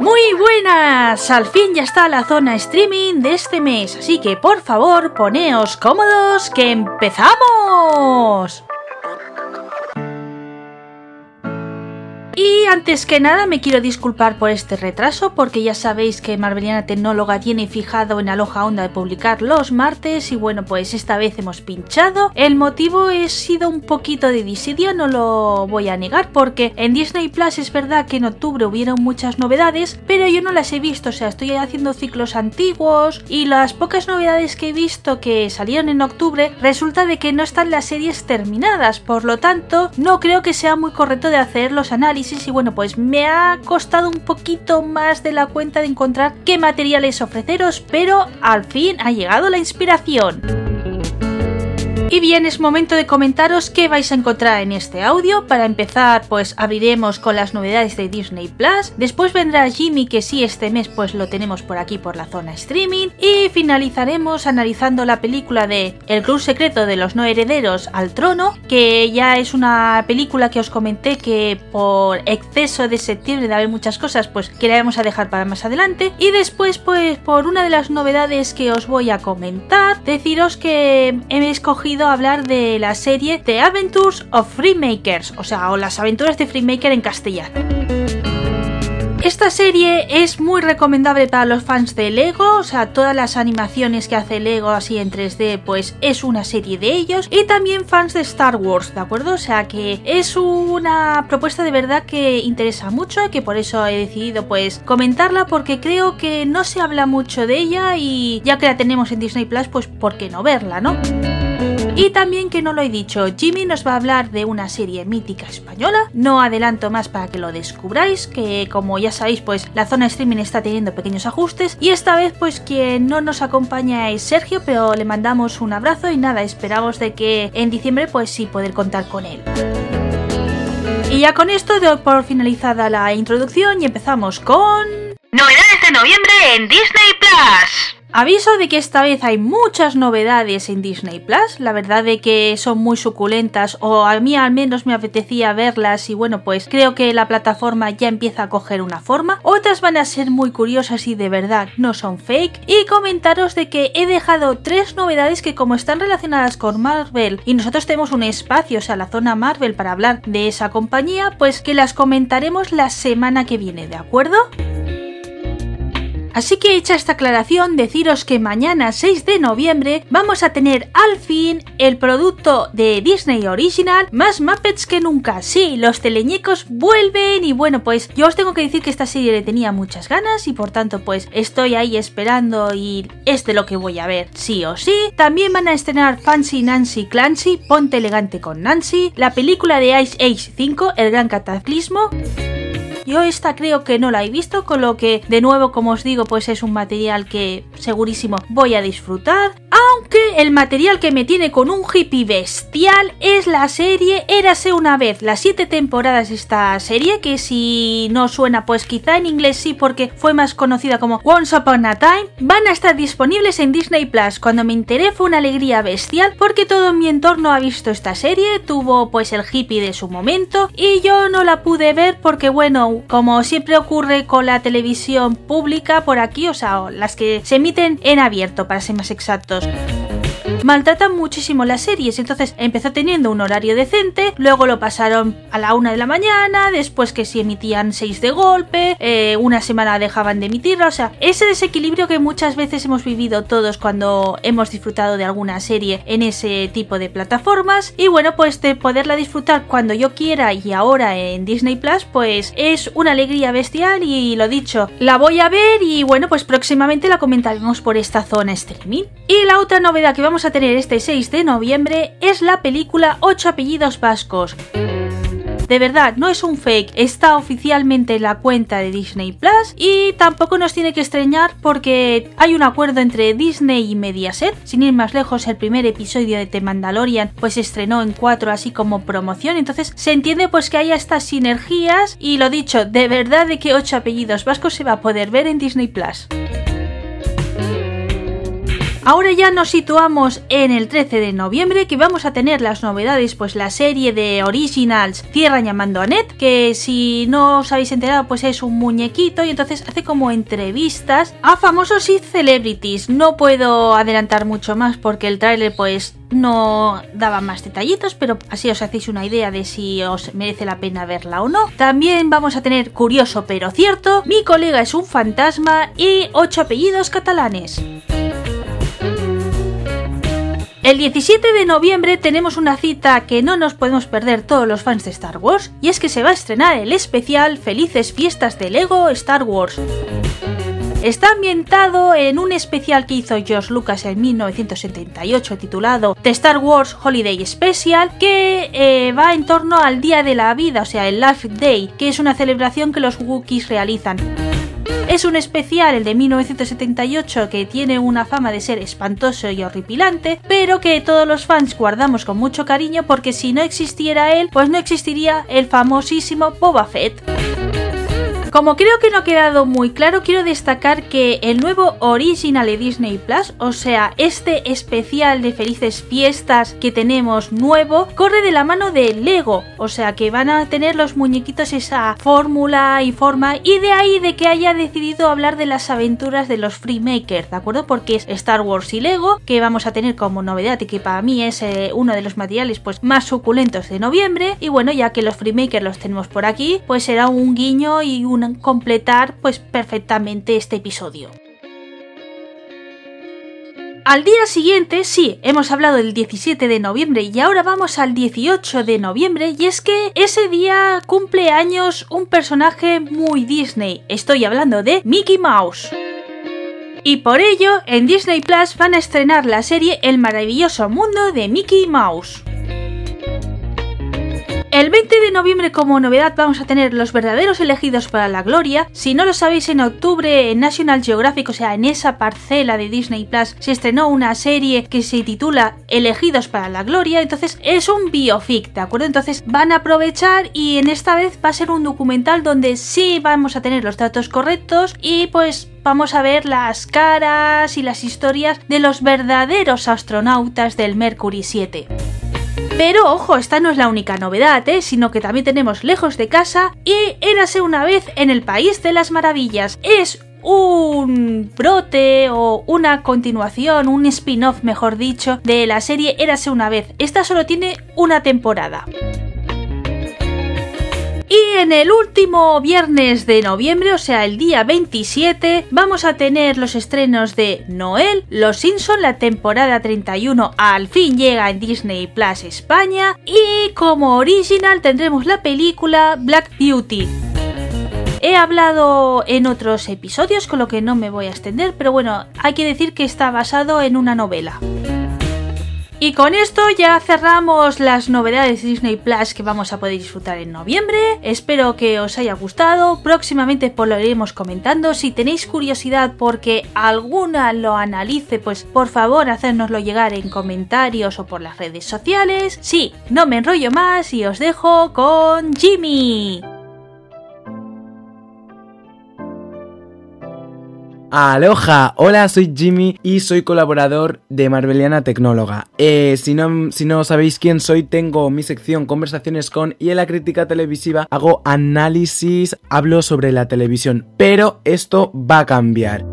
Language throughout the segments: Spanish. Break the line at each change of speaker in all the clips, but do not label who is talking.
Muy buenas, al fin ya está la zona streaming de este mes, así que por favor poneos cómodos que empezamos. Antes que nada me quiero disculpar por este retraso porque ya sabéis que Marveliana Tecnóloga tiene fijado en Aloja Onda de publicar los martes y bueno pues esta vez hemos pinchado. El motivo ha sido un poquito de disidia, no lo voy a negar porque en Disney Plus es verdad que en octubre hubieron muchas novedades pero yo no las he visto, o sea estoy haciendo ciclos antiguos y las pocas novedades que he visto que salieron en octubre resulta de que no están las series terminadas, por lo tanto no creo que sea muy correcto de hacer los análisis y bueno, pues me ha costado un poquito más de la cuenta de encontrar qué materiales ofreceros, pero al fin ha llegado la inspiración. Y bien, es momento de comentaros qué vais a encontrar en este audio. Para empezar, pues abriremos con las novedades de Disney Plus. Después vendrá Jimmy, que sí, este mes pues lo tenemos por aquí por la zona streaming. Y finalizaremos analizando la película de El Club Secreto de los No Herederos al Trono, que ya es una película que os comenté que por exceso de septiembre de haber muchas cosas, pues que la vamos a dejar para más adelante. Y después, pues por una de las novedades que os voy a comentar, deciros que he escogido hablar de la serie The Adventures of Freemakers, o sea, o las aventuras de Freemaker en castellano. Esta serie es muy recomendable para los fans de Lego, o sea, todas las animaciones que hace Lego así en 3D, pues es una serie de ellos, y también fans de Star Wars, ¿de acuerdo? O sea, que es una propuesta de verdad que interesa mucho, y que por eso he decidido pues comentarla, porque creo que no se habla mucho de ella y ya que la tenemos en Disney Plus, pues ¿por qué no verla, no? Y también que no lo he dicho, Jimmy nos va a hablar de una serie mítica española. No adelanto más para que lo descubráis, que como ya sabéis, pues la zona streaming está teniendo pequeños ajustes. Y esta vez, pues quien no nos acompaña es Sergio, pero le mandamos un abrazo y nada, esperamos de que en diciembre pues sí poder contar con él. Y ya con esto doy por finalizada la introducción y empezamos con... Novedades de noviembre en Disney Plus. Aviso de que esta vez hay muchas novedades en Disney Plus, la verdad de que son muy suculentas o a mí al menos me apetecía verlas y bueno pues creo que la plataforma ya empieza a coger una forma, otras van a ser muy curiosas y de verdad no son fake. Y comentaros de que he dejado tres novedades que como están relacionadas con Marvel y nosotros tenemos un espacio, o sea la zona Marvel para hablar de esa compañía, pues que las comentaremos la semana que viene, ¿de acuerdo? Así que hecha esta aclaración, deciros que mañana 6 de noviembre vamos a tener al fin el producto de Disney Original más Muppets que nunca. Sí, los teleñecos vuelven y bueno, pues yo os tengo que decir que esta serie le tenía muchas ganas y por tanto pues estoy ahí esperando y es de lo que voy a ver, sí o sí. También van a estrenar Fancy Nancy Clancy, Ponte elegante con Nancy, la película de Ice Age 5, El Gran Cataclismo. Yo esta creo que no la he visto, con lo que de nuevo, como os digo, pues es un material que segurísimo voy a disfrutar. Aunque el material que me tiene con un hippie bestial es la serie Érase una vez, las siete temporadas de esta serie, que si no suena, pues quizá en inglés sí, porque fue más conocida como Once Upon a Time, van a estar disponibles en Disney Plus. Cuando me enteré fue una alegría bestial, porque todo mi entorno ha visto esta serie, tuvo pues el hippie de su momento, y yo no la pude ver porque, bueno, como siempre ocurre con la televisión pública por aquí, o sea, las que se emiten en abierto, para ser más exactos maltratan muchísimo las series. Entonces empezó teniendo un horario decente, luego lo pasaron a la una de la mañana, después que si emitían seis de golpe, eh, una semana dejaban de emitirla. O sea, ese desequilibrio que muchas veces hemos vivido todos cuando hemos disfrutado de alguna serie en ese tipo de plataformas. Y bueno, pues de poderla disfrutar cuando yo quiera y ahora en Disney Plus, pues es una alegría bestial y lo dicho, la voy a ver y bueno, pues próximamente la comentaremos por esta zona streaming. Y la otra novedad que vamos a tener este 6 de noviembre es la película 8 apellidos vascos. De verdad, no es un fake, está oficialmente en la cuenta de Disney Plus y tampoco nos tiene que extrañar porque hay un acuerdo entre Disney y Mediaset. Sin ir más lejos, el primer episodio de The Mandalorian pues estrenó en 4 así como promoción, entonces se entiende pues que haya estas sinergias y lo dicho, de verdad de que 8 apellidos vascos se va a poder ver en Disney Plus. Ahora ya nos situamos en el 13 de noviembre que vamos a tener las novedades, pues la serie de Originals Tierra llamando a Ned, que si no os habéis enterado pues es un muñequito y entonces hace como entrevistas a famosos y celebrities. No puedo adelantar mucho más porque el tráiler pues no daba más detallitos, pero así os hacéis una idea de si os merece la pena verla o no. También vamos a tener curioso pero cierto, mi colega es un fantasma y ocho apellidos catalanes. El 17 de noviembre tenemos una cita que no nos podemos perder todos los fans de Star Wars, y es que se va a estrenar el especial Felices Fiestas de Lego Star Wars. Está ambientado en un especial que hizo George Lucas en 1978 titulado The Star Wars Holiday Special que eh, va en torno al Día de la Vida, o sea, el Life Day, que es una celebración que los Wookiees realizan. Es un especial, el de 1978, que tiene una fama de ser espantoso y horripilante, pero que todos los fans guardamos con mucho cariño porque si no existiera él, pues no existiría el famosísimo Boba Fett. Como creo que no ha quedado muy claro, quiero destacar que el nuevo original de Disney Plus, o sea, este especial de felices fiestas que tenemos nuevo, corre de la mano de Lego, o sea, que van a tener los muñequitos esa fórmula y forma, y de ahí de que haya decidido hablar de las aventuras de los Freemakers, ¿de acuerdo? Porque es Star Wars y Lego, que vamos a tener como novedad y que para mí es eh, uno de los materiales pues más suculentos de noviembre, y bueno, ya que los Freemakers los tenemos por aquí, pues será un guiño y un completar pues perfectamente este episodio. Al día siguiente, sí, hemos hablado del 17 de noviembre y ahora vamos al 18 de noviembre y es que ese día cumple años un personaje muy Disney. Estoy hablando de Mickey Mouse. Y por ello, en Disney Plus van a estrenar la serie El maravilloso mundo de Mickey Mouse. El 20 de noviembre como novedad vamos a tener los verdaderos elegidos para la gloria. Si no lo sabéis, en octubre en National Geographic, o sea, en esa parcela de Disney Plus, se estrenó una serie que se titula Elegidos para la gloria. Entonces es un biofic, ¿de acuerdo? Entonces van a aprovechar y en esta vez va a ser un documental donde sí vamos a tener los datos correctos y pues vamos a ver las caras y las historias de los verdaderos astronautas del Mercury 7. Pero ojo, esta no es la única novedad, ¿eh? sino que también tenemos Lejos de casa y Érase una vez en el País de las Maravillas. Es un brote o una continuación, un spin-off mejor dicho, de la serie Érase una vez. Esta solo tiene una temporada. Y en el último viernes de noviembre, o sea, el día 27, vamos a tener los estrenos de Noel, Los Simpson, la temporada 31 al fin llega en Disney Plus España y como original tendremos la película Black Beauty. He hablado en otros episodios, con lo que no me voy a extender, pero bueno, hay que decir que está basado en una novela. Y con esto ya cerramos las novedades de Disney Plus que vamos a poder disfrutar en noviembre. Espero que os haya gustado. Próximamente pues lo iremos comentando. Si tenéis curiosidad porque alguna lo analice, pues por favor hacérnoslo llegar en comentarios o por las redes sociales. Sí, no me enrollo más y os dejo con Jimmy.
Aloha, hola, soy Jimmy y soy colaborador de Marveliana Tecnóloga. Eh, si, no, si no sabéis quién soy, tengo mi sección Conversaciones con y en la crítica televisiva hago análisis, hablo sobre la televisión, pero esto va a cambiar.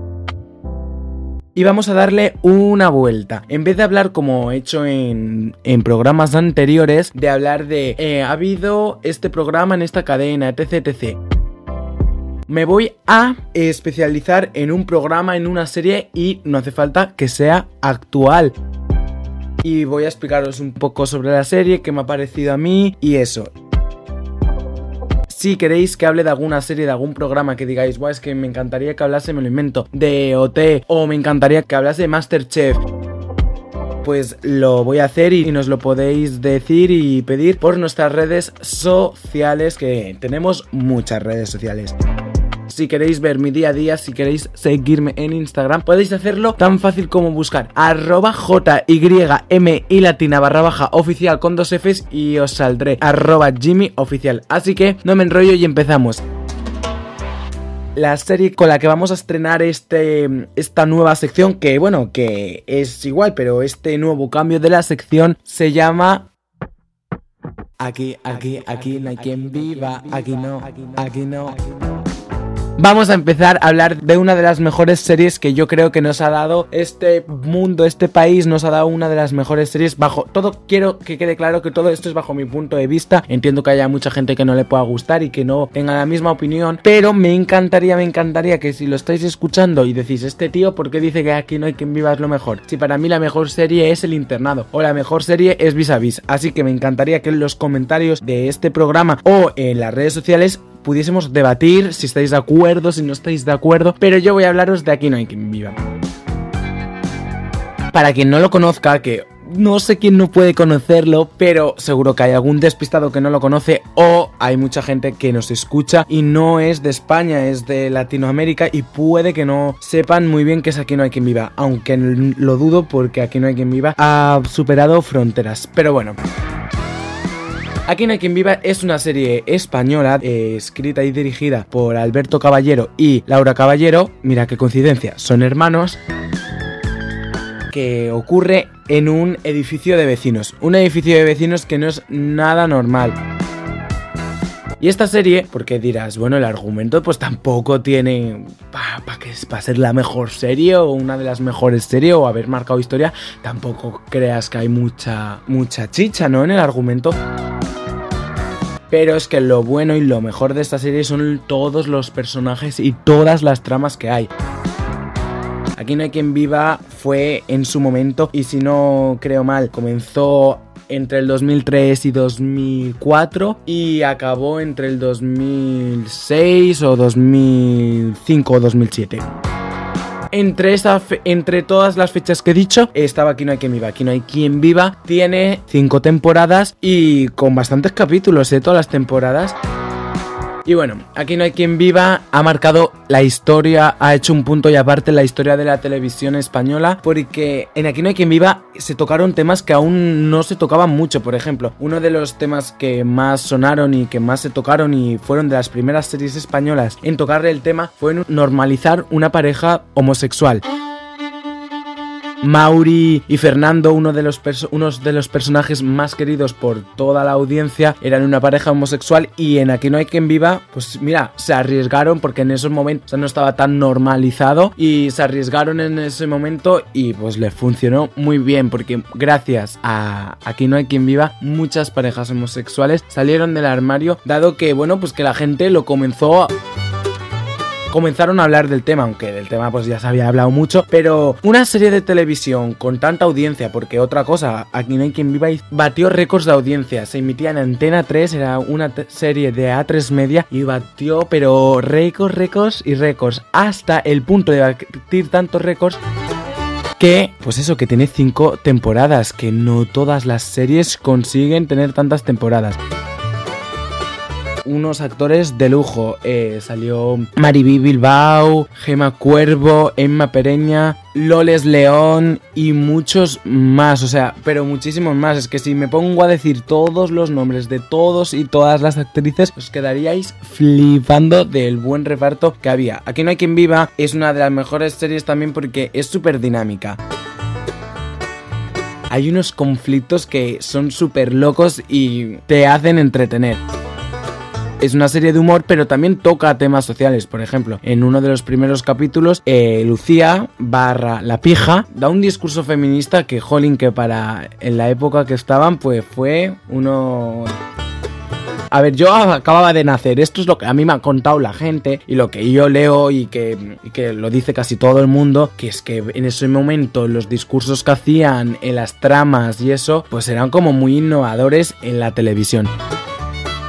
Y vamos a darle una vuelta. En vez de hablar como he hecho en, programas anteriores, de hablar de eh, ha habido este programa en esta cadena, etc, etc me voy a especializar en un programa, en una serie y no hace falta que sea actual. Y voy a explicaros un poco sobre la serie, qué me ha parecido a mí y eso. Si queréis que hable de alguna serie, de algún programa que digáis, guau, es que me encantaría que hablase, me lo invento, de OT o me encantaría que hablase de Masterchef pues lo voy a hacer y nos lo podéis decir y pedir por nuestras redes sociales, que tenemos muchas redes sociales. Si queréis ver mi día a día, si queréis seguirme en Instagram, podéis hacerlo tan fácil como buscar arroba JYM y latina barra baja oficial con dos Fs y os saldré arroba Jimmy oficial. Así que no me enrollo y empezamos. la serie con la que vamos a estrenar este, esta nueva sección, que bueno, que es igual, pero este nuevo cambio de la sección se llama... Aquí, aquí, aquí no hay quien viva, aquí no, aquí no. Vamos a empezar a hablar de una de las mejores series que yo creo que nos ha dado este mundo, este país, nos ha dado una de las mejores series bajo todo. Quiero que quede claro que todo esto es bajo mi punto de vista. Entiendo que haya mucha gente que no le pueda gustar y que no tenga la misma opinión, pero me encantaría, me encantaría que si lo estáis escuchando y decís, este tío, ¿por qué dice que aquí no hay quien viva es lo mejor? Si para mí la mejor serie es El Internado o la mejor serie es Vis a Vis. Así que me encantaría que en los comentarios de este programa o en las redes sociales pudiésemos debatir si estáis de acuerdo, si no estáis de acuerdo, pero yo voy a hablaros de Aquí no hay quien viva. Para quien no lo conozca, que no sé quién no puede conocerlo, pero seguro que hay algún despistado que no lo conoce o hay mucha gente que nos escucha y no es de España, es de Latinoamérica y puede que no sepan muy bien que es Aquí no hay quien viva, aunque lo dudo porque Aquí no hay quien viva ha superado fronteras. Pero bueno. Aquí no hay quien viva es una serie española eh, escrita y dirigida por Alberto Caballero y Laura Caballero. Mira qué coincidencia, son hermanos. Que ocurre en un edificio de vecinos. Un edificio de vecinos que no es nada normal. Y esta serie, porque dirás, bueno, el argumento pues tampoco tiene para que para ser la mejor serie o una de las mejores series o haber marcado historia, tampoco creas que hay mucha mucha chicha, ¿no? En el argumento. Pero es que lo bueno y lo mejor de esta serie son todos los personajes y todas las tramas que hay. Aquí no hay quien viva fue en su momento y si no creo mal comenzó entre el 2003 y 2004 y acabó entre el 2006 o 2005 o 2007. Entre, entre todas las fechas que he dicho, estaba Aquí no hay quien viva. Aquí no hay quien viva. Tiene cinco temporadas y con bastantes capítulos de ¿eh? todas las temporadas. Y bueno, aquí no hay quien viva, ha marcado la historia, ha hecho un punto y aparte la historia de la televisión española, porque en aquí no hay quien viva se tocaron temas que aún no se tocaban mucho, por ejemplo, uno de los temas que más sonaron y que más se tocaron y fueron de las primeras series españolas en tocarle el tema fue normalizar una pareja homosexual. Mauri y Fernando, uno de los unos de los personajes más queridos por toda la audiencia, eran una pareja homosexual y en Aquí no hay quien viva, pues mira, se arriesgaron porque en esos momentos no estaba tan normalizado y se arriesgaron en ese momento y pues le funcionó muy bien porque gracias a Aquí no hay quien viva, muchas parejas homosexuales salieron del armario, dado que bueno, pues que la gente lo comenzó a comenzaron a hablar del tema, aunque del tema pues ya se había hablado mucho, pero una serie de televisión con tanta audiencia, porque otra cosa, aquí no hay quien viva batió récords de audiencia, se emitía en Antena 3, era una serie de A3 Media y batió pero récords, récords y récords, hasta el punto de batir tantos récords que, pues eso, que tiene cinco temporadas, que no todas las series consiguen tener tantas temporadas unos actores de lujo. Eh, salió Mariby Bilbao, Gema Cuervo, Emma Pereña, Loles León y muchos más, o sea, pero muchísimos más. Es que si me pongo a decir todos los nombres de todos y todas las actrices, os quedaríais flipando del buen reparto que había. Aquí no hay quien viva, es una de las mejores series también porque es súper dinámica hay unos conflictos que son súper locos y te hacen entretener. Es una serie de humor, pero también toca temas sociales. Por ejemplo, en uno de los primeros capítulos, eh, Lucía barra la pija da un discurso feminista que, jolín, que para en la época que estaban, pues fue uno... A ver, yo acababa de nacer, esto es lo que a mí me ha contado la gente y lo que yo leo y que, que, lo dice casi todo el mundo, que es que en ese momento los discursos que hacían en las tramas y eso, pues eran como muy innovadores en la televisión.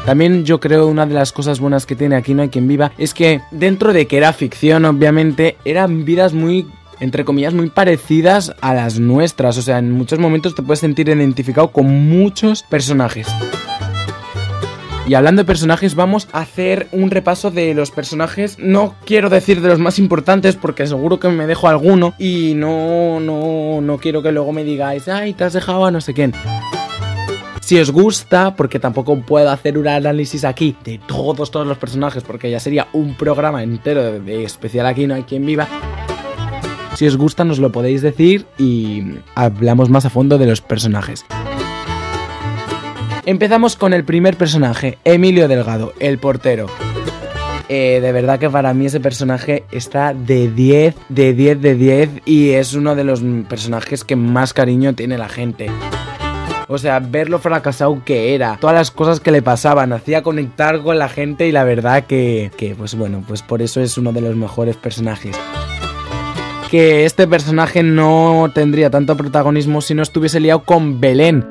También yo creo una de las cosas buenas que tiene Aquí no hay quien viva es que dentro de que era ficción, obviamente, eran vidas muy entre comillas, muy parecidas a las nuestras. O sea, en muchos momentos te puedes sentir identificado con muchos personajes. Y hablando de personajes, vamos a hacer un repaso de los personajes. No quiero decir de los más importantes porque seguro que me dejo alguno. Y no, no, no quiero que luego me digáis, ay, te has dejado a no sé quién Si os gusta, porque tampoco puedo hacer un análisis aquí de todos, todos los personajes, porque ya sería un programa entero de especial aquí, no hay quien viva. Si os gusta, nos lo podéis decir y hablamos más a fondo de los personajes. Empezamos con el primer personaje, Emilio Delgado, el portero. Eh, de verdad que para mí ese personaje está de 10, de 10, de 10 y es uno de los personajes que más cariño tiene la gente. O sea, ver lo fracasado que era, todas las cosas que le pasaban, hacía conectar con la gente y la verdad que, que pues bueno, pues por eso es uno de los mejores personajes que este personaje no tendría tanto protagonismo si no estuviese liado con Belén.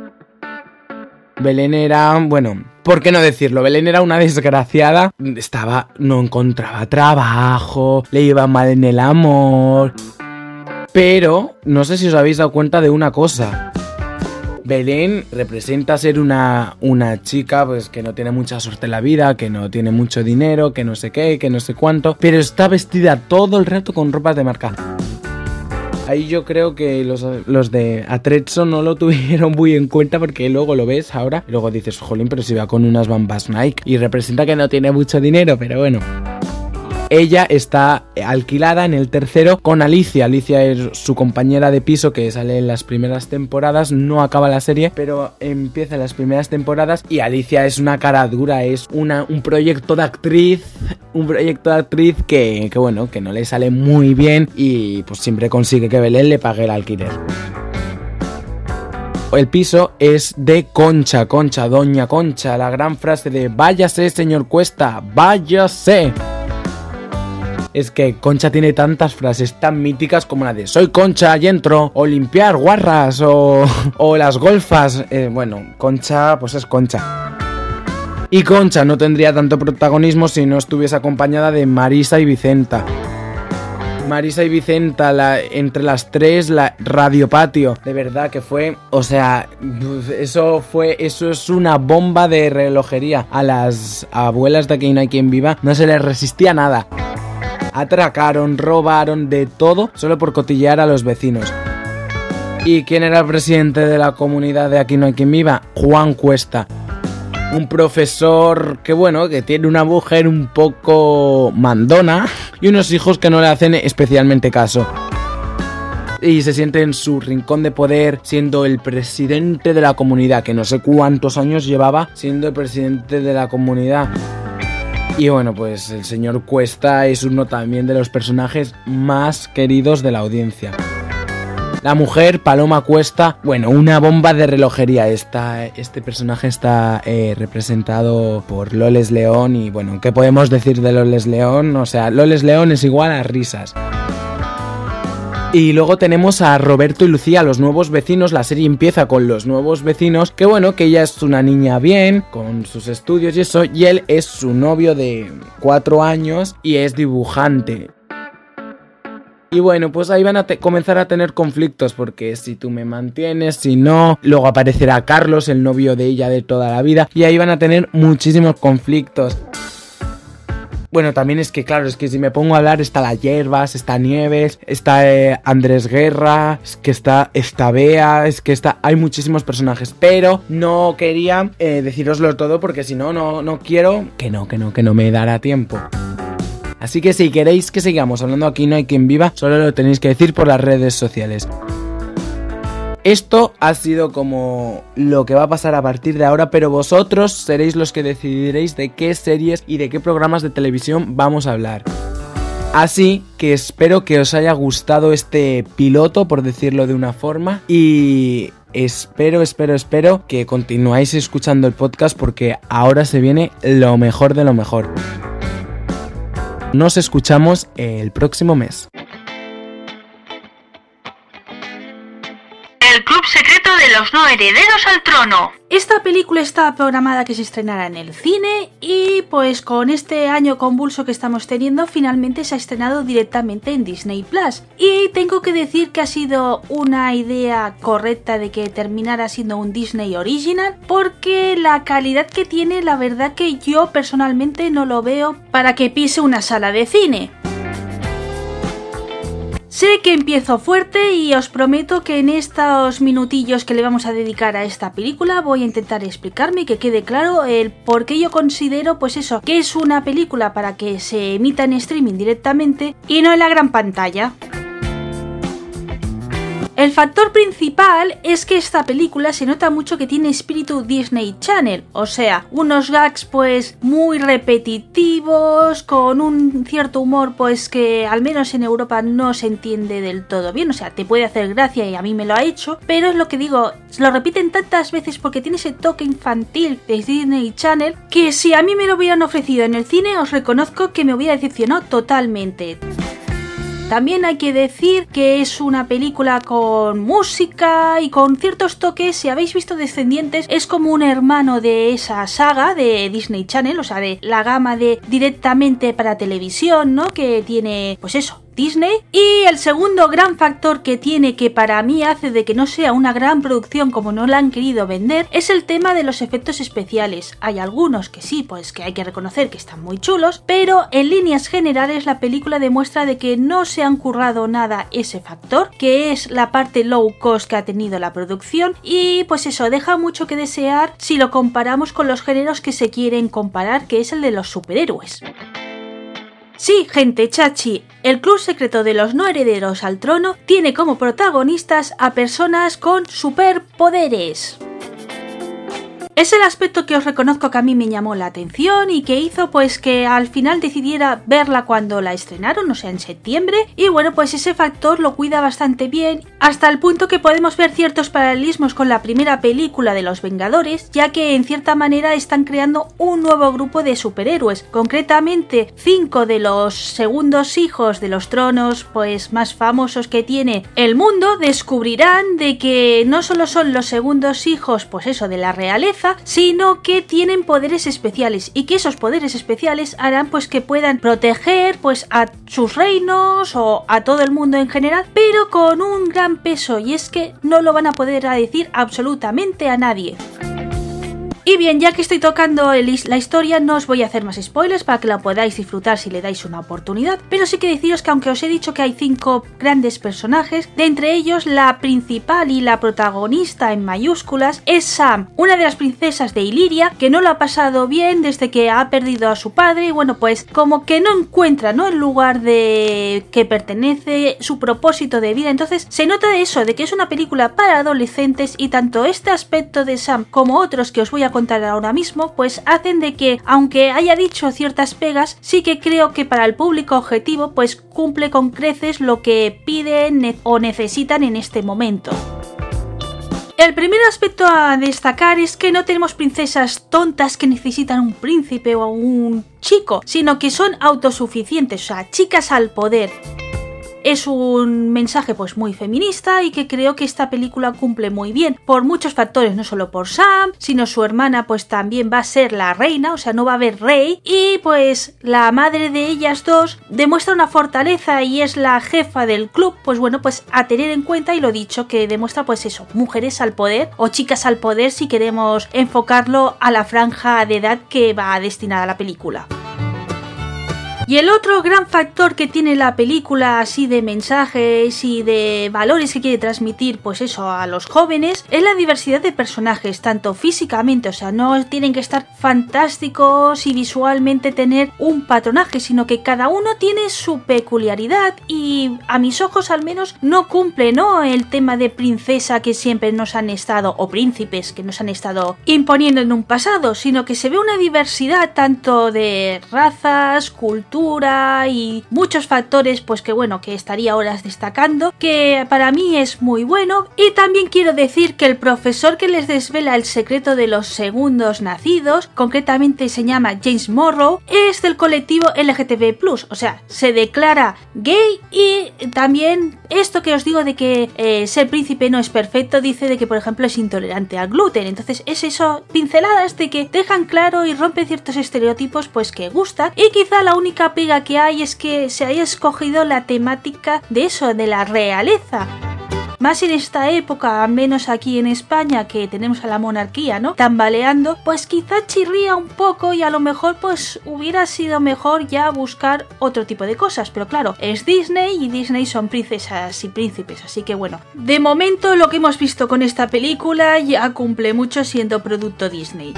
Belén era, bueno, ¿por qué no decirlo? Belén era una desgraciada, estaba, no encontraba trabajo, le iba mal en el amor. Pero, no sé si os habéis dado cuenta de una cosa. Belén representa ser una, una chica pues que no tiene mucha suerte en la vida, que no tiene mucho dinero, que no sé qué, que no sé cuánto, pero está vestida todo el rato con ropas de marca ahí yo creo que los, los de Atrezzo no lo tuvieron muy en cuenta porque luego lo ves ahora y luego dices, jolín, pero si va con unas bambas Nike y representa que no tiene mucho dinero, pero bueno. Ella está alquilada en el tercero con Alicia. Alicia es su compañera de piso que sale en las primeras temporadas. No acaba la serie, pero empieza en las primeras temporadas. Y Alicia es una cara dura, es una, un proyecto de actriz. Un proyecto de actriz que, que, bueno, que no le sale muy bien. Y pues siempre consigue que Belén le pague el alquiler. El piso es de Concha, Concha, Doña Concha, la gran frase de váyase, señor Cuesta, váyase es que Concha tiene tantas frases tan míticas como la de soy Concha y entro, o limpiar guarras, o, o las golfas. Eh, bueno, Concha pues es Concha. Y Concha no tendría tanto protagonismo si no estuviese acompañada de Marisa y Vicenta. Marisa y Vicenta, entre las tres, la Radio Patio. De verdad que fue, o sea, eso fue, eso es una bomba de relojería. A las abuelas de aquí no hay quien viva, no se les resistía nada atracaron, robaron de todo solo por cotillear a los vecinos. ¿Y quién era el presidente de la comunidad de Aquí no hay quien viva? Juan Cuesta. Un profesor que bueno, que tiene una mujer un poco mandona y unos hijos que no le hacen especialmente caso. Y se siente en su rincón de poder siendo el presidente de la comunidad, que no sé cuántos años llevaba siendo el presidente de la comunidad. Y bueno, pues el señor Cuesta es uno también de los personajes más queridos de la audiencia. La mujer, Paloma Cuesta, bueno, una bomba de relojería. este personaje está eh, representado por Loles León y bueno, ¿qué podemos decir de Loles León? O sea, Loles León es igual a risas. Y luego tenemos a Roberto y Lucía, los nuevos vecinos. La serie empieza con los nuevos vecinos. Que bueno, que ella es una niña bien, con sus estudios y eso. Y él es su novio de cuatro años y es dibujante. Y bueno, pues ahí van a comenzar a tener conflictos porque si tú me mantienes, si no, luego aparecerá Carlos, el novio de ella de toda la vida, y ahí van a tener muchísimos conflictos. Bueno, también es que, claro, es que si me pongo a hablar, está la Hierbas, está Nieves, está eh, Andrés Guerra, es que está esta Bea, es que está. Hay muchísimos personajes, pero no quería eh, deciroslo todo porque si no, no quiero. Que no, que no, que no me dará tiempo. Así que si queréis que sigamos hablando aquí, no hay quien viva, solo lo tenéis que decir por las redes sociales. Esto ha sido como lo que va a pasar a partir de ahora, pero vosotros seréis los que decidiréis de qué series y de qué programas de televisión vamos a hablar. Así que espero que os haya gustado este piloto, por decirlo de una forma, y espero, espero, espero que continuáis escuchando el podcast porque ahora se viene lo mejor de lo mejor. Nos escuchamos el próximo mes.
Secreto de los no herederos al trono. Esta película estaba programada que se estrenara en el cine y pues con este año convulso que estamos teniendo finalmente se ha estrenado directamente en Disney Plus. Y tengo que decir que ha sido una idea correcta de que terminara siendo un Disney original porque la calidad que tiene la verdad que yo personalmente no lo veo para que pise una sala de cine. Sé que empiezo fuerte y os prometo que en estos minutillos que le vamos a dedicar a esta película voy a intentar explicarme y que quede claro el por qué yo considero pues eso, que es una película para que se emita en streaming directamente y no en la gran pantalla. El factor principal es que esta película se nota mucho que tiene espíritu Disney Channel, o sea, unos gags pues muy repetitivos, con un cierto humor pues que al menos en Europa no se entiende del todo bien, o sea, te puede hacer gracia y a mí me lo ha hecho, pero es lo que digo, lo repiten tantas veces porque tiene ese toque infantil de Disney Channel que si a mí me lo hubieran ofrecido en el cine os reconozco que me hubiera decepcionado totalmente. También hay que decir que es una película con música y con ciertos toques. Si habéis visto Descendientes, es como un hermano de esa saga de Disney Channel, o sea, de la gama de directamente para televisión, ¿no? Que tiene, pues eso, Disney. Y el segundo gran factor que tiene que para mí hace de que no sea una gran producción como no la han querido vender es el tema de los efectos especiales. Hay algunos que sí, pues que hay que reconocer que están muy chulos, pero en líneas generales la película demuestra de que no se han currado nada ese factor, que es la parte low cost que ha tenido la producción y pues eso deja mucho que desear si lo comparamos con los géneros que se quieren comparar, que es el de los superhéroes. Sí, gente chachi, el club secreto de los no herederos al trono tiene como protagonistas a personas con superpoderes. Es el aspecto que os reconozco que a mí me llamó la atención y que hizo pues que al final decidiera verla cuando la estrenaron, o sea, en septiembre. Y bueno, pues ese factor lo cuida bastante bien, hasta el punto que podemos ver ciertos paralelismos con la primera película de los Vengadores, ya que en cierta manera están creando un nuevo grupo de superhéroes. Concretamente, cinco de los segundos hijos de los tronos pues más famosos que tiene el mundo descubrirán de que no solo son los segundos hijos, pues eso, de la realeza, sino que tienen poderes especiales y que esos poderes especiales harán pues que puedan proteger pues a sus reinos o a todo el mundo en general, pero con un gran peso y es que no lo van a poder decir absolutamente a nadie. Y bien, ya que estoy tocando la historia, no os voy a hacer más spoilers para que la podáis disfrutar si le dais una oportunidad, pero sí que deciros que aunque os he dicho que hay cinco grandes personajes, de entre ellos la principal y la protagonista en mayúsculas es Sam, una de las princesas de Iliria, que no lo ha pasado bien desde que ha perdido a su padre. Y bueno, pues como que no encuentra, ¿no? El lugar de que pertenece, su propósito de vida, entonces se nota de eso, de que es una película para adolescentes y tanto este aspecto de Sam como otros que os voy a contar ahora mismo, pues hacen de que, aunque haya dicho ciertas pegas, sí que creo que para el público objetivo, pues cumple con creces lo que piden o necesitan en este momento. El primer aspecto a destacar es que no tenemos princesas tontas que necesitan un príncipe o un chico, sino que son autosuficientes, o sea, chicas al poder. Es un mensaje pues muy feminista y que creo que esta película cumple muy bien por muchos factores, no solo por Sam, sino su hermana pues también va a ser la reina, o sea, no va a haber rey y pues la madre de ellas dos demuestra una fortaleza y es la jefa del club, pues bueno, pues a tener en cuenta y lo dicho que demuestra pues eso, mujeres al poder o chicas al poder si queremos enfocarlo a la franja de edad que va destinada la película. Y el otro gran factor que tiene la película así de mensajes y de valores que quiere transmitir pues eso a los jóvenes es la diversidad de personajes, tanto físicamente, o sea, no tienen que estar fantásticos y visualmente tener un patronaje, sino que cada uno tiene su peculiaridad y a mis ojos al menos no cumple, ¿no? El tema de princesa que siempre nos han estado, o príncipes que nos han estado imponiendo en un pasado, sino que se ve una diversidad tanto de razas, culturas, y muchos factores pues que bueno que estaría horas destacando que para mí es muy bueno. Y también quiero decir que el profesor que les desvela el secreto de los segundos nacidos concretamente se llama James Morrow es del colectivo LGTB o sea se declara gay y también esto que os digo de que eh, ser príncipe no es perfecto dice de que por ejemplo es intolerante al gluten. Entonces es eso pinceladas de que dejan claro y rompen ciertos estereotipos pues que gusta y quizá la única piga que hay es que se haya escogido la temática de eso, de la realeza. más en esta época, al menos aquí en España, que tenemos a la monarquía, ¿no? Tambaleando, pues quizá chirría un poco y a lo mejor pues hubiera sido mejor ya buscar otro tipo de cosas, pero claro, es Disney y Disney son princesas y príncipes, así que bueno, de momento lo que hemos visto con esta película ya cumple mucho siendo producto Disney.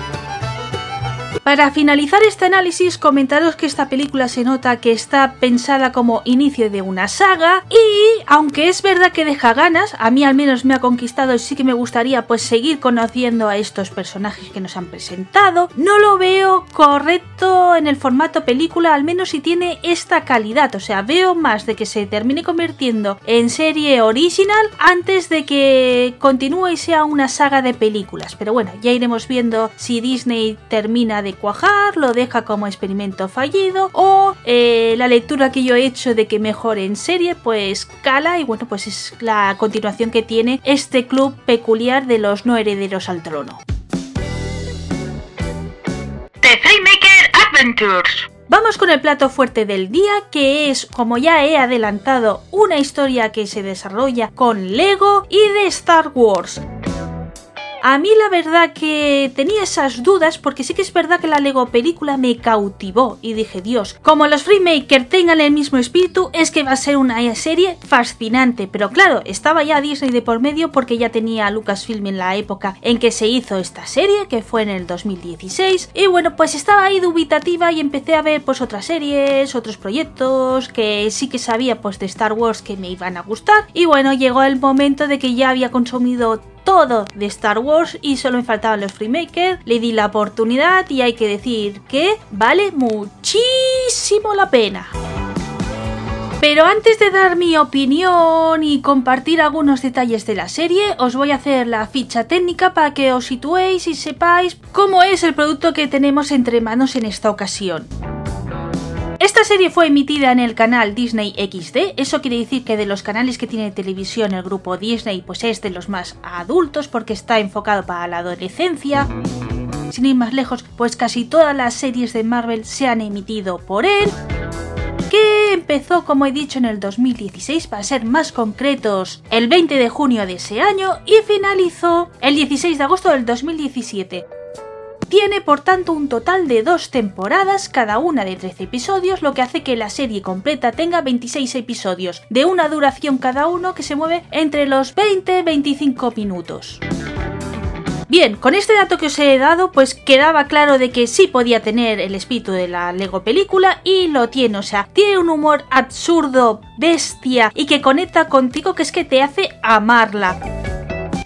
Para finalizar este análisis, comentaros que esta película se nota que está pensada como inicio de una saga y, aunque es verdad que deja ganas, a mí al menos me ha conquistado y sí que me gustaría pues seguir conociendo a estos personajes que nos han presentado, no lo veo correcto en el formato película, al menos si tiene esta calidad, o sea, veo más de que se termine convirtiendo en serie original antes de que continúe y sea una saga de películas, pero bueno, ya iremos viendo si Disney termina de cuajar, lo deja como experimento fallido o eh, la lectura que yo he hecho de que mejore en serie pues cala y bueno pues es la continuación que tiene este club peculiar de los no herederos al trono.
The Freemaker Adventures
Vamos con el plato fuerte del día, que es, como ya he adelantado, una historia que se desarrolla con Lego y de Star Wars. A mí la verdad que tenía esas dudas porque sí que es verdad que la Lego película me cautivó y dije, Dios, como los Freemaker tengan el mismo espíritu es que va a ser una serie fascinante, pero claro, estaba ya Disney de por medio porque ya tenía Lucasfilm en la época en que se hizo esta serie, que fue en el 2016, y bueno, pues estaba ahí dubitativa y empecé a ver pues otras series, otros proyectos que sí que sabía pues de Star Wars que me iban a gustar, y bueno, llegó el momento de que ya había consumido todo de Star Wars y solo me faltaban los Freemaker. Le di la oportunidad y hay que decir que vale muchísimo la pena. Pero antes de dar mi opinión y compartir algunos detalles de la serie, os voy a hacer la ficha técnica para que os situéis y sepáis cómo es el producto que tenemos entre manos en esta ocasión. Esta serie fue emitida en el canal Disney XD, eso quiere decir que de los canales que tiene televisión el grupo Disney pues es de los más adultos porque está enfocado para la adolescencia. Sin ir más lejos, pues casi todas las series de Marvel se han emitido por él que empezó, como he dicho, en el 2016, para ser más concretos, el 20 de junio de ese año y finalizó el 16 de agosto del 2017. Tiene por tanto un total de dos temporadas, cada una de 13 episodios, lo que hace que la serie completa tenga 26 episodios, de una duración cada uno que se mueve entre los 20-25 minutos. Bien, con este dato que os he dado, pues quedaba claro de que sí podía tener el espíritu de la Lego película y lo tiene, o sea, tiene un humor absurdo, bestia y que conecta contigo que es que te hace amarla.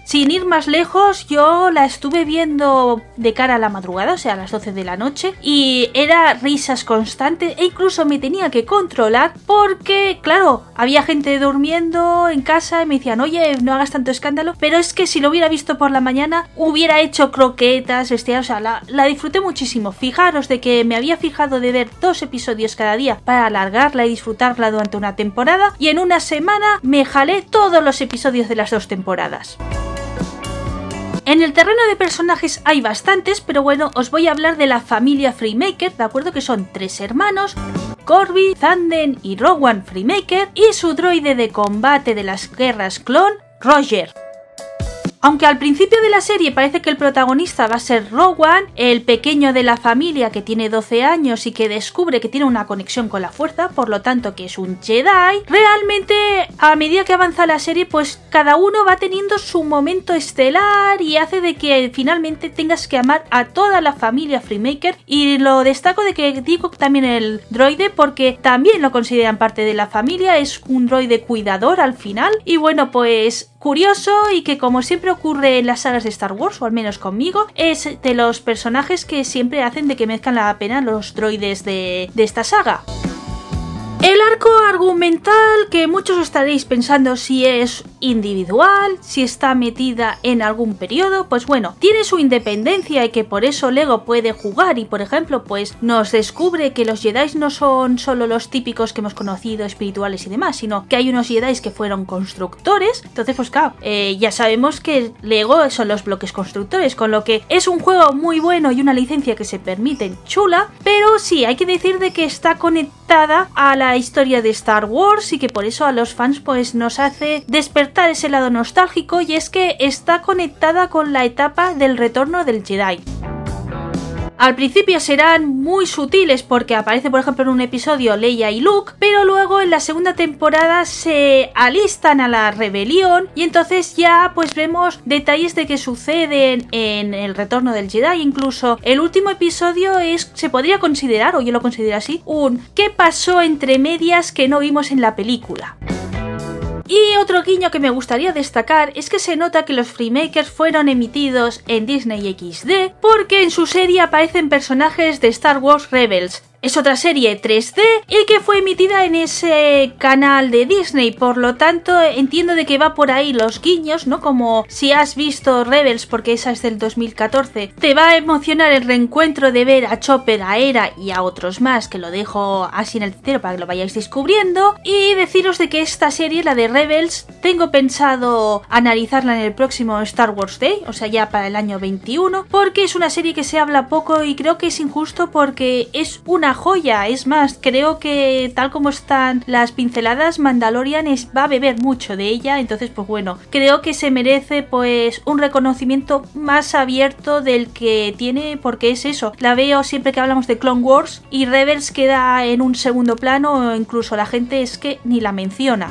Sin ir más lejos, yo la estuve viendo de cara a la madrugada, o sea, a las 12 de la noche, y era risas constantes e incluso me tenía que controlar porque, claro, había gente durmiendo en casa y me decían, oye, no hagas tanto escándalo, pero es que si lo hubiera visto por la mañana, hubiera hecho croquetas, vestia, o sea, la, la disfruté muchísimo. Fijaros de que me había fijado de ver dos episodios cada día para alargarla y disfrutarla durante una temporada, y en una semana me jalé todos los episodios de las dos temporadas. En el terreno de personajes hay bastantes, pero bueno, os voy a hablar de la familia Freemaker, ¿de acuerdo? Que son tres hermanos, Corby, Zanden y Rowan Freemaker, y su droide de combate de las guerras clon, Roger. Aunque al principio de la serie parece que el protagonista va a ser Rowan, el pequeño de la familia que tiene 12 años y que descubre que tiene una conexión con la fuerza, por lo tanto que es un Jedi, realmente a medida que avanza la serie pues cada uno va teniendo su momento estelar y hace de que finalmente tengas que amar a toda la familia Freemaker. Y lo destaco de que digo también el droide porque también lo consideran parte de la familia, es un droide cuidador al final. Y bueno pues curioso y que como siempre ocurre en las sagas de Star Wars, o al menos conmigo, es de los personajes que siempre hacen de que mezcan la pena los droides de, de esta saga. El arco argumental que muchos estaréis pensando si es individual, si está metida en algún periodo, pues bueno, tiene su independencia y que por eso Lego puede jugar y por ejemplo pues nos descubre que los Jedi no son solo los típicos que hemos conocido, espirituales y demás, sino que hay unos Jedi que fueron constructores, entonces pues claro, eh, ya sabemos que Lego son los bloques constructores, con lo que es un juego muy bueno y una licencia que se permiten chula, pero sí, hay que decir de que está conectada a la historia historia de Star Wars y que por eso a los fans pues nos hace despertar ese lado nostálgico y es que está conectada con la etapa del retorno del Jedi. Al principio serán muy sutiles porque aparece por ejemplo en un episodio Leia y Luke, pero luego en la segunda temporada se alistan a la rebelión y entonces ya pues vemos detalles de que suceden en el retorno del Jedi, incluso el último episodio es se podría considerar o yo lo considero así, un ¿qué pasó entre medias que no vimos en la película? Y otro guiño que me gustaría destacar es que se nota que los Freemakers fueron emitidos en Disney XD porque en su serie aparecen personajes de Star Wars Rebels, es otra serie 3D y que fue emitida en ese canal de Disney, por lo tanto entiendo de que va por ahí los guiños, ¿no? Como si has visto Rebels, porque esa es del 2014, te va a emocionar el reencuentro de ver a Chopper, a Era y a otros más, que lo dejo así en el tintero para que lo vayáis descubriendo, y deciros de que esta serie, la de Rebels, tengo pensado analizarla en el próximo Star Wars Day, o sea ya para el año 21, porque es una serie que se habla poco y creo que es injusto porque es una joya. Es más, creo que tal como están las pinceladas, Mandalorian va a beber mucho de ella. Entonces, pues bueno, creo que se merece pues un reconocimiento más abierto del que tiene porque es eso. La veo siempre que hablamos de Clone Wars y Rebels queda en un segundo plano o incluso la gente es que ni la menciona.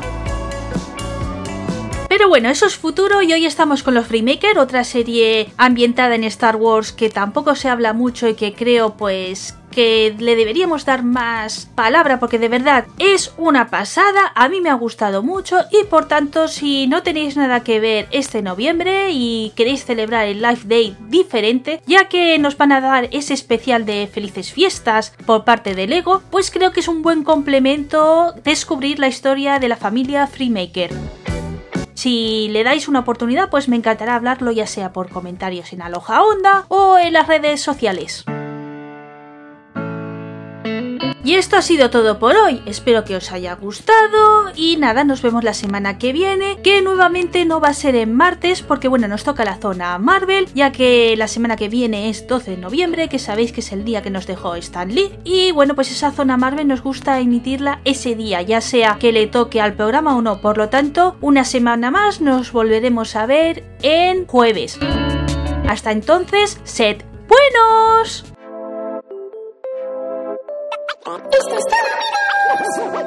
Pero bueno, eso es futuro y hoy estamos con los Freemaker, otra serie ambientada en Star Wars que tampoco se habla mucho y que creo pues que le deberíamos dar más palabra porque de verdad es una pasada, a mí me ha gustado mucho y por tanto si no tenéis nada que ver este noviembre y queréis celebrar el Life Day diferente, ya que nos van a dar ese especial de felices fiestas por parte de Lego, pues creo que es un buen complemento descubrir la historia de la familia Freemaker. Si le dais una oportunidad, pues me encantará hablarlo ya sea por comentarios en Aloha Onda o en las redes sociales. Y esto ha sido todo por hoy, espero que os haya gustado y nada, nos vemos la semana que viene, que nuevamente no va a ser en martes porque bueno, nos toca la zona Marvel, ya que la semana que viene es 12 de noviembre, que sabéis que es el día que nos dejó Stan Lee, y bueno, pues esa zona Marvel nos gusta emitirla ese día, ya sea que le toque al programa o no, por lo tanto, una semana más nos volveremos a ver en jueves. Hasta entonces, sed buenos.
Esto está